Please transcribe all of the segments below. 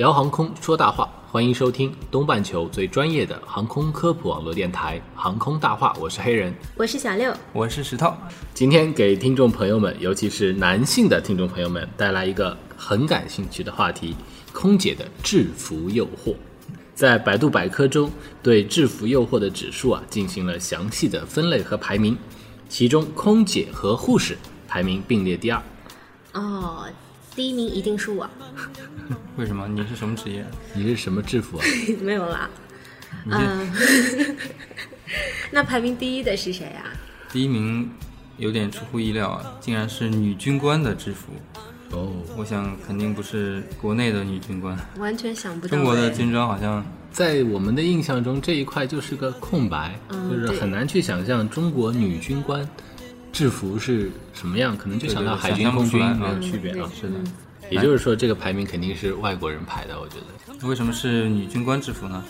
聊航空说大话，欢迎收听东半球最专业的航空科普网络电台《航空大话》，我是黑人。我是小六，我是石头。今天给听众朋友们，尤其是男性的听众朋友们，带来一个很感兴趣的话题：空姐的制服诱惑。在百度百科中，对制服诱惑的指数啊进行了详细的分类和排名，其中空姐和护士排名并列第二。哦，第一名一定是我，为什么？你是什么职业？你是什么制服啊？没有啦。嗯，那排名第一的是谁啊？第一名，有点出乎意料啊，竟然是女军官的制服。哦，我想肯定不是国内的女军官，完全想不到。中国的哎军装好像在我们的印象中，这一块就是个空白，嗯就是很难去想象中国女军官制服是什么样，可能就想到海军、空军有区别啊。是的。也就是说，这个排名肯定是外国人排的，我觉得。为什么是女军官制服呢？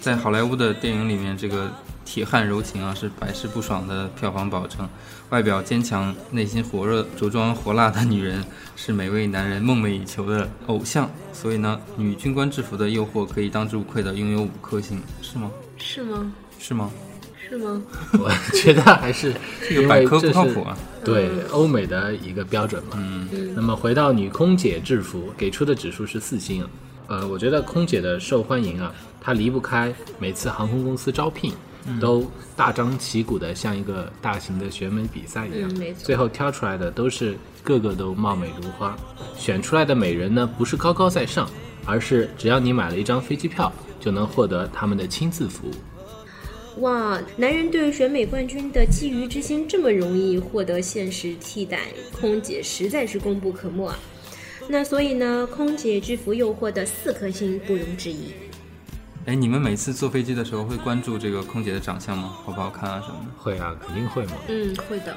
在好莱坞的电影里面，这个铁汉柔情啊是百试不爽的票房保证。外表坚强、内心火热、着装火辣的女人是每位男人梦寐以求的偶像。所以呢，女军官制服的诱惑可以当之无愧的拥有五颗星，是吗？是吗？是吗？是吗？我觉得还是因为百科这是不靠谱啊。对欧美的一个标准嘛。嗯，那么回到女空姐制服，给出的指数是四星啊。呃，我觉得空姐的受欢迎啊，它离不开每次航空公司招聘。都大张旗鼓的像一个大型的选美比赛一样，嗯没错最后挑出来的都是个个都貌美如花，选出来的美人呢不是高高在上，而是只要你买了一张飞机票，就能获得他们的亲自服务。哇，男人对选美冠军的觊觎之心这么容易获得现实替代，空姐实在是功不可没啊。那所以呢，空姐制服诱惑的四颗星不容置疑。哎，你们每次坐飞机的时候会关注这个空姐的长相吗？好不好看啊什么的？会啊，肯定会嘛。嗯，会的。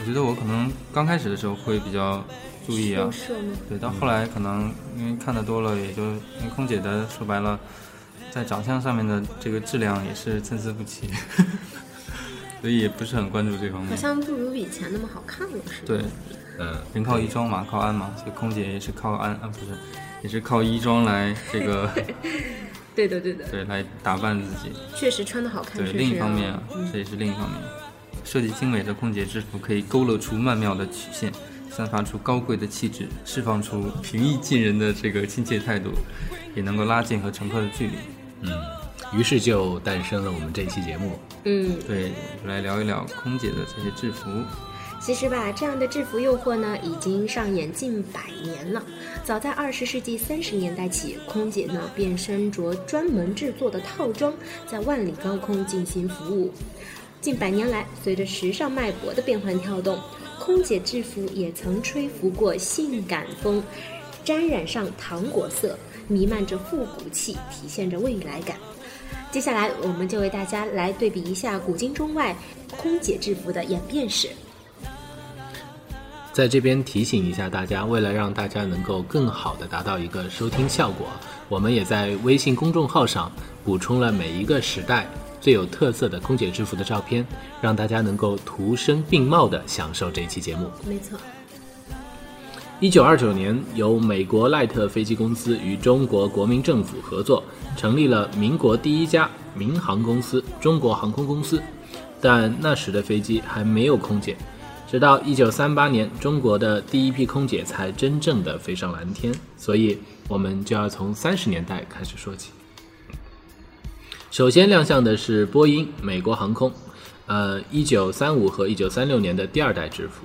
我觉得我可能刚开始的时候会比较注意啊，对，到后来可能因为看的多了，也就因为空姐的说白了，在长相上面的这个质量也是参差不齐，所以也不是很关注这方面好面。像不如以前那么好看了，是吗？对，嗯，人靠衣装嘛，靠鞍嘛，所以空姐也是靠鞍啊，不是，也是靠衣装来这个 对的，对的，对来打扮自己。确实穿的好看。对，另一方啊面啊，这也是另一方面。设计精美的空姐制服可以勾勒出曼妙的曲线，散发出高贵的气质，释放出平易近人的这个亲切态度，也能够拉近和乘客的距离。于是就诞生了我们这期节目。嗯，对，就来聊一聊空姐的这些制服。其实吧，这样的制服诱惑呢，已经上演近百年了。早在二十世纪三十年代起，空姐呢便身着专门制作的套装，在万里高空进行服务。近百年来，随着时尚脉搏的变换跳动，空姐制服也曾吹拂过性感风，沾染上糖果色，弥漫着复古气，体现着未来感。接下来，我们就为大家来对比一下古今中外空姐制服的演变史。在这边提醒一下大家，为了让大家能够更好的达到一个收听效果，我们也在微信公众号上补充了每一个时代最有特色的空姐制服的照片，让大家能够图声并茂的享受这一期节目。没错。一九二九年，由美国赖特飞机公司与中国国民政府合作，成立了民国第一家民航公司——中国航空公司。但那时的飞机还没有空姐，直到一九三八年，中国的第一批空姐才真正的飞上蓝天。所以，我们就要从三十年代开始说起。首先亮相的是波音美国航空，呃，一九三五和一九三六年的第二代制服。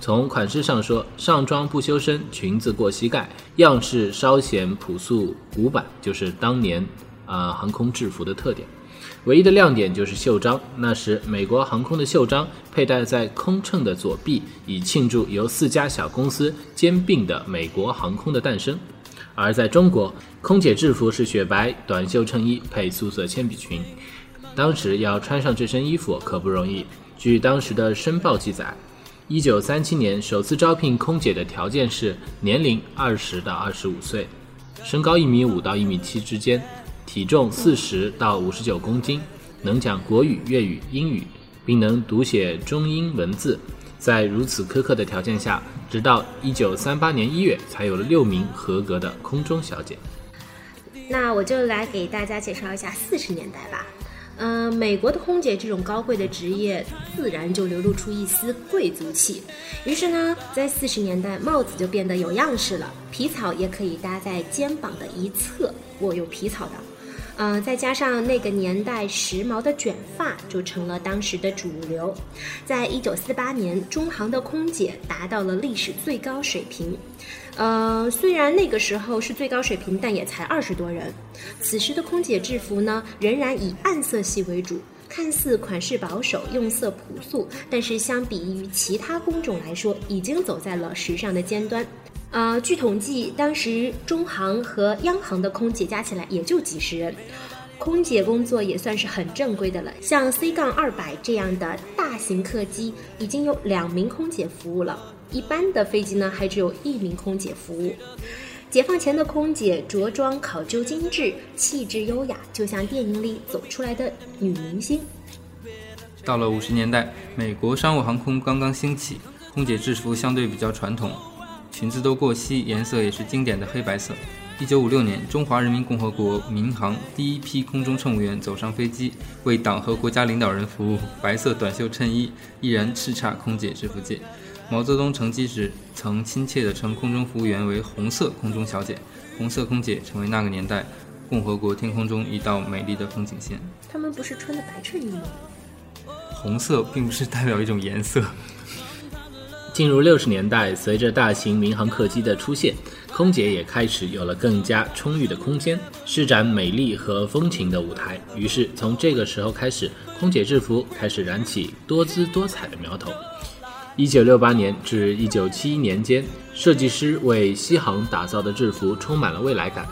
从款式上说，上装不修身，裙子过膝盖，样式稍显朴素古板，就是当年啊、呃航空制服的特点。唯一的亮点就是袖章。那时，美国航空的袖章佩戴在空乘的左臂，以庆祝由四家小公司兼并的美国航空的诞生。而在中国，空姐制服是雪白短袖衬衣配素色铅笔裙。当时要穿上这身衣服可不容易。据当时的《申报》记载，一九三七年首次招聘空姐的条件是年龄二十到二十五岁，身高一米五到一米七之间。体重四十到五十九公斤，能讲国语、粤语、英语，并能读写中英文字。在如此苛刻的条件下，直到一九三八年一月，才有了六名合格的空中小姐。那我就来给大家介绍一下四十年代吧。嗯，美国的空姐这种高贵的职业，自然就流露出一丝贵族气。于是呢，在四十年代，帽子就变得有样式了，皮草也可以搭在肩膀的一侧，我有皮草的。嗯，再加上那个年代时髦的卷发，就成了当时的主流。在一九四八年，中航的空姐达到了历史最高水平。呃，虽然那个时候是最高水平，但也才二十多人。此时的空姐制服呢，仍然以暗色系为主，看似款式保守，用色朴素，但是相比于其他工种来说，已经走在了时尚的尖端。呃，据统计，当时中航和央航的空姐加起来也就几十人，空姐工作也算是很正规的了。像 C 杠二百这样的大型客机，已经有两名空姐服务了；一般的飞机呢，还只有一名空姐服务。解放前的空姐着装考究精致，气质优雅，就像电影里走出来的女明星。到了五十年代，美国商务航空刚刚兴起，空姐制服相对比较传统。裙子都过膝，颜色也是经典的黑白色。一九五六年，中华人民共和国民航第一批空中乘务员走上飞机，为党和国家领导人服务。白色短袖衬衣依然叱咤空姐制服界。毛泽东乘机时曾亲切地称空中服务员为“红色空中小姐”，红色空姐成为那个年代共和国天空中一道美丽的风景线。他们不是穿的白衬衣吗？红色并不是代表一种颜色。进入六十年代，随着大型民航客机的出现，空姐也开始有了更加充裕的空间，施展美丽和风情的舞台。于是，从这个时候开始，空姐制服开始燃起多姿多彩的苗头。一九六八年至一九七一年间，设计师为西航打造的制服充满了未来感。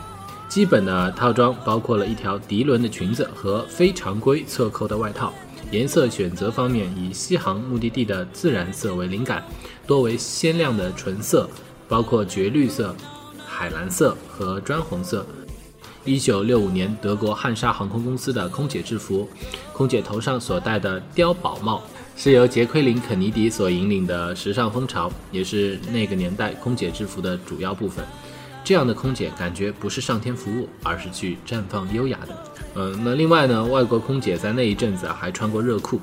基本的套装包括了一条涤纶的裙子和非常规侧扣的外套。颜色选择方面，以西航目的地的自然色为灵感，多为鲜亮的纯色，包括绝绿色、海蓝色和砖红色。一九六五年，德国汉莎航空公司的空姐制服，空姐头上所戴的碉堡帽，是由杰奎琳·肯尼迪所引领的时尚风潮，也是那个年代空姐制服的主要部分。这样的空姐感觉不是上天服务，而是去绽放优雅的。嗯，那另外呢，外国空姐在那一阵子还穿过热裤，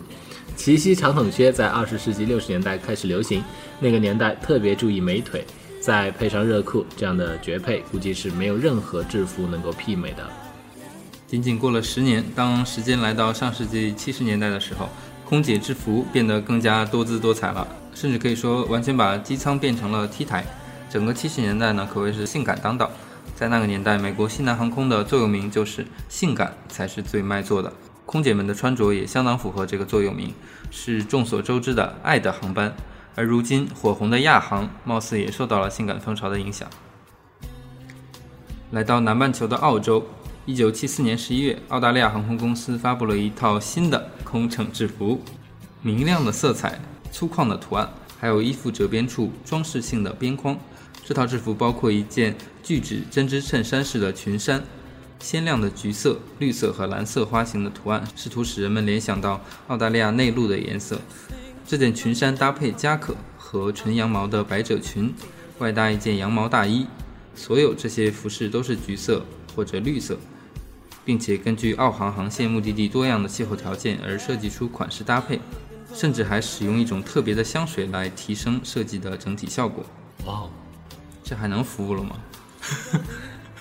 齐膝长筒靴在二十世纪六十年代开始流行。那个年代特别注意美腿，再配上热裤，这样的绝配估计是没有任何制服能够媲美的。仅仅过了十年，当时间来到上世纪七十年代的时候，空姐制服变得更加多姿多彩了，甚至可以说完全把机舱变成了 T 台。整个七十年代呢，可谓是性感当道。在那个年代，美国西南航空的座右铭就是“性感才是最卖座的”。空姐们的穿着也相当符合这个座右铭，是众所周知的爱的航班。而如今火红的亚航，貌似也受到了性感风潮的影响。来到南半球的澳洲，一九七四年十一月，澳大利亚航空公司发布了一套新的空乘制服，明亮的色彩，粗犷的图案，还有衣服折边处装饰性的边框。这套制服包括一件聚酯针织衬衫式的裙衫，鲜亮的橘色、绿色和蓝色花型的图案，试图使人们联想到澳大利亚内陆的颜色。这件裙衫搭配夹克和纯羊毛的百褶裙，外搭一件羊毛大衣。所有这些服饰都是橘色或者绿色，并且根据澳航航线目的地多样的气候条件而设计出款式搭配，甚至还使用一种特别的香水来提升设计的整体效果。哇哦！这还能服务了吗？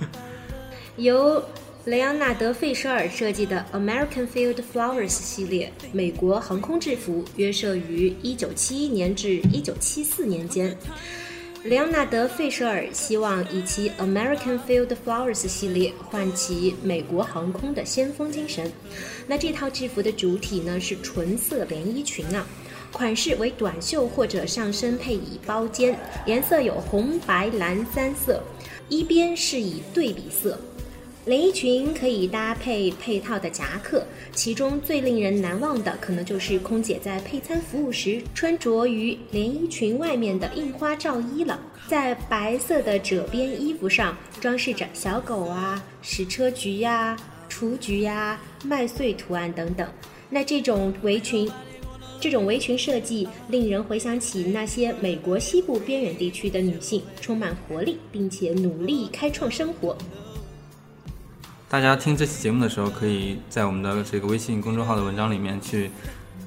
由雷昂纳德·费舍尔设计的 American Field Flowers 系列美国航空制服约设于1971年至1974年间。莱昂纳德·费舍尔希望以其 American Field Flowers 系列唤起美国航空的先锋精神。那这套制服的主体呢是纯色连衣裙啊，款式为短袖或者上身配以包肩，颜色有红、白、蓝三色，一边是以对比色。连衣裙可以搭配配套的夹克，其中最令人难忘的可能就是空姐在配餐服务时穿着于连衣裙外面的印花罩衣了。在白色的褶边衣服上装饰着小狗啊、矢车菊呀、雏菊呀、麦穗图案等等。那这种围裙，这种围裙设计令人回想起那些美国西部边远地区的女性，充满活力，并且努力开创生活。大家听这期节目的时候，可以在我们的这个微信公众号的文章里面去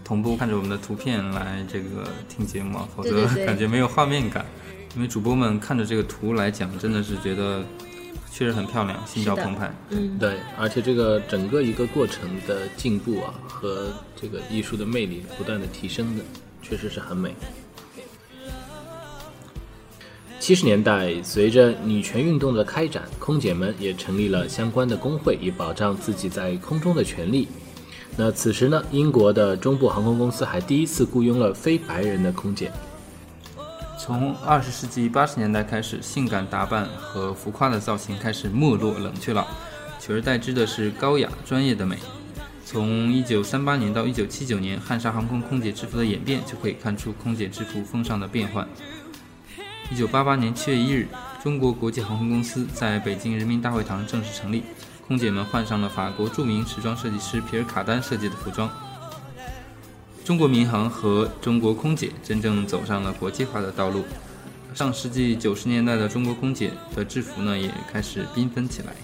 同步看着我们的图片来这个听节目啊，否则感觉没有画面感。因为主播们看着这个图来讲，真的是觉得确实很漂亮，心潮澎湃。嗯，对，而且这个整个一个过程的进步啊，和这个艺术的魅力不断的提升的，确实是很美。七十年代，随着女权运动的开展，空姐们也成立了相关的工会，以保障自己在空中的权利。那此时呢，英国的中部航空公司还第一次雇佣了非白人的空姐。从二十世纪八十年代开始，性感打扮和浮夸的造型开始没落冷却了，取而代之的是高雅专业的美。从一九三八年到一九七九年，汉莎航空空姐制服的演变就可以看出空姐制服风尚的变换。一九八八年七月一日，中国国际航空公司在北京人民大会堂正式成立，空姐们换上了法国著名时装设计师皮尔卡丹设计的服装。中国民航和中国空姐真正走上了国际化的道路。上世纪九十年代的中国空姐的制服呢，也开始缤纷起来。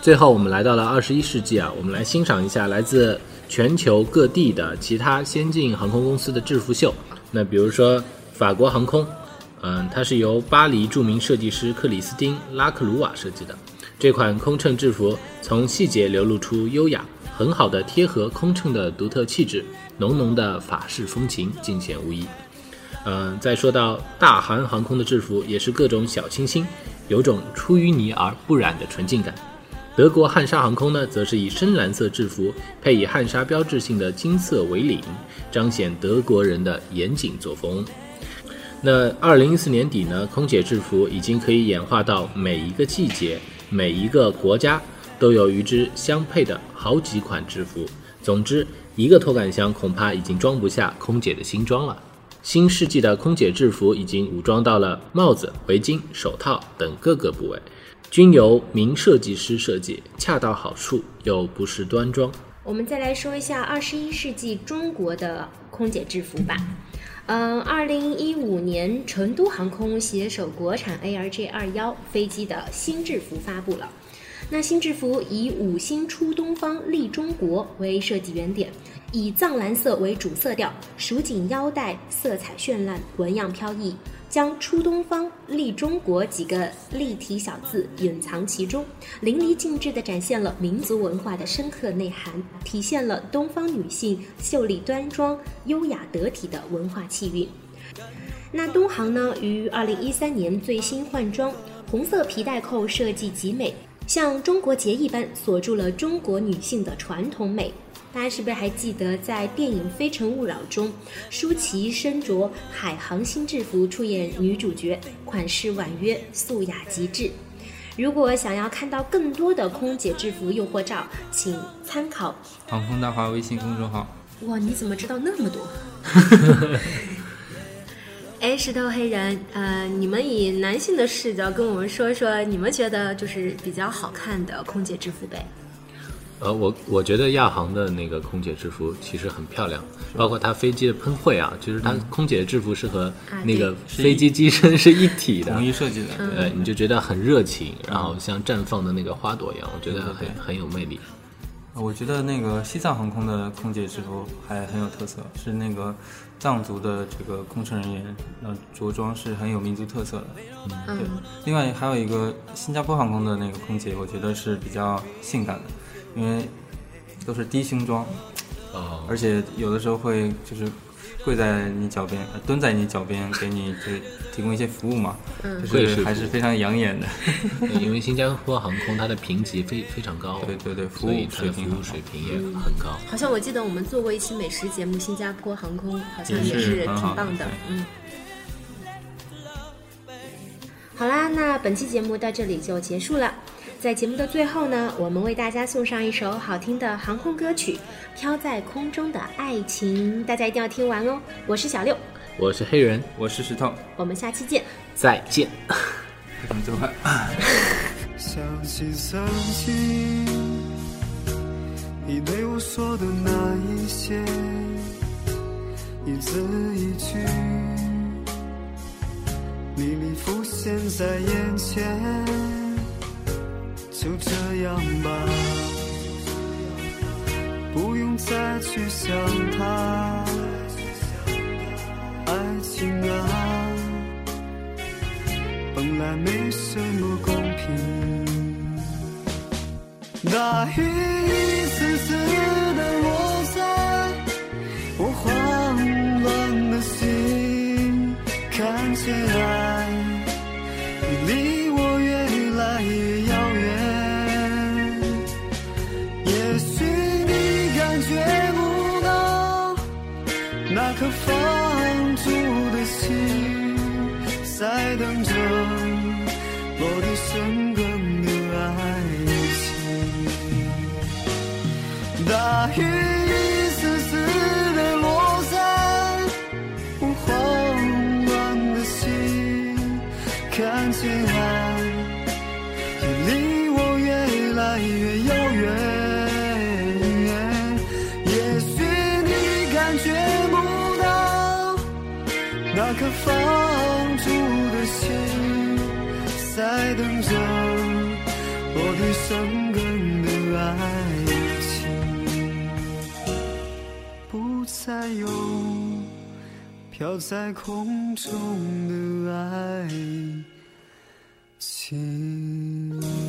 最后，我们来到了二十一世纪啊，我们来欣赏一下来自全球各地的其他先进航空公司的制服秀。那比如说法国航空，嗯，它是由巴黎著名设计师克里斯汀·拉克鲁瓦设计的。这款空乘制服从细节流露出优雅，很好的贴合空乘的独特气质，浓浓的法式风情尽显无疑。嗯，再说到大韩航空的制服，也是各种小清新，有种出淤泥而不染的纯净感。德国汉莎航空呢，则是以深蓝色制服，配以汉莎标志性的金色围领，彰显德国人的严谨作风。那二零一四年底呢，空姐制服已经可以演化到每一个季节、每一个国家都有与之相配的好几款制服。总之，一个托杆箱恐怕已经装不下空姐的新装了。新世纪的空姐制服已经武装到了帽子、围巾、手套等各个部位，均由名设计师设计，恰到好处又不失端庄。我们再来说一下二十一世纪中国的空姐制服吧。嗯，二零一五年，成都航空携手国产 ARJ 二幺飞机的新制服发布了。那新制服以“五星出东方，立中国”为设计原点，以藏蓝色为主色调，蜀锦腰带色彩绚烂，纹样飘逸，将“出东方，立中国”几个立体小字隐藏其中，淋漓尽致地展现了民族文化的深刻内涵，体现了东方女性秀丽端庄、优雅得体的文化气韵。那东航呢，于二零一三年最新换装，红色皮带扣设计极美，像中国结一般锁住了中国女性的传统美。大家是不是还记得在电影《非诚勿扰》中，舒淇身着海航新制服出演女主角，款式婉约、素雅极致。如果想要看到更多的空姐制服诱惑照，请参考。航空大话微信公众号。哇，你怎么知道那么多？哎，石头黑人，呃，你们以男性的视角跟我们说说，你们觉得就是比较好看的空姐制服呗？呃，我我觉得亚航的那个空姐制服其实很漂亮，包括它飞机的喷绘啊，就是它空姐的制服是和啊那个飞机机身是一体的统，一设计的，对，你就觉得很热情，然后像绽放的那个花朵一样，我觉得很很有魅力。我觉得那个西藏航空的空姐制服还很有特色，是那个藏族的这个空乘人员，那，着装是很有民族特色的。嗯。对，另外还有一个新加坡航空的那个空姐，我觉得是比较性感的，因为都是低胸装，哦，而且有的时候会就是跪在你脚边，呃蹲在你脚边，给你这提供一些服务嘛，嗯就是还是非常养眼的。因为新加坡航空它的评级非非常高，对对对服务所以它的服水平很好务水平也很高。好像我记得我们做过一期美食节目，新加坡航空好像也是挺棒的，嗯。好啦，那本期节目到这里就结束了。在节目的最后呢，我们为大家送上一首好听的航空歌曲《飘在空中的爱情》，大家一定要听完哦。我是小六，我是黑人，我是石头，我们下期见。再见。怎么这么快？相信曾经你对我说的那一些，一字一句，历历浮现在眼前。就这样吧，不用再去想他。爱情啊，本来没什么公平。大雨等着落地生在等着落地生根的爱情，不再有飘在空中的爱情。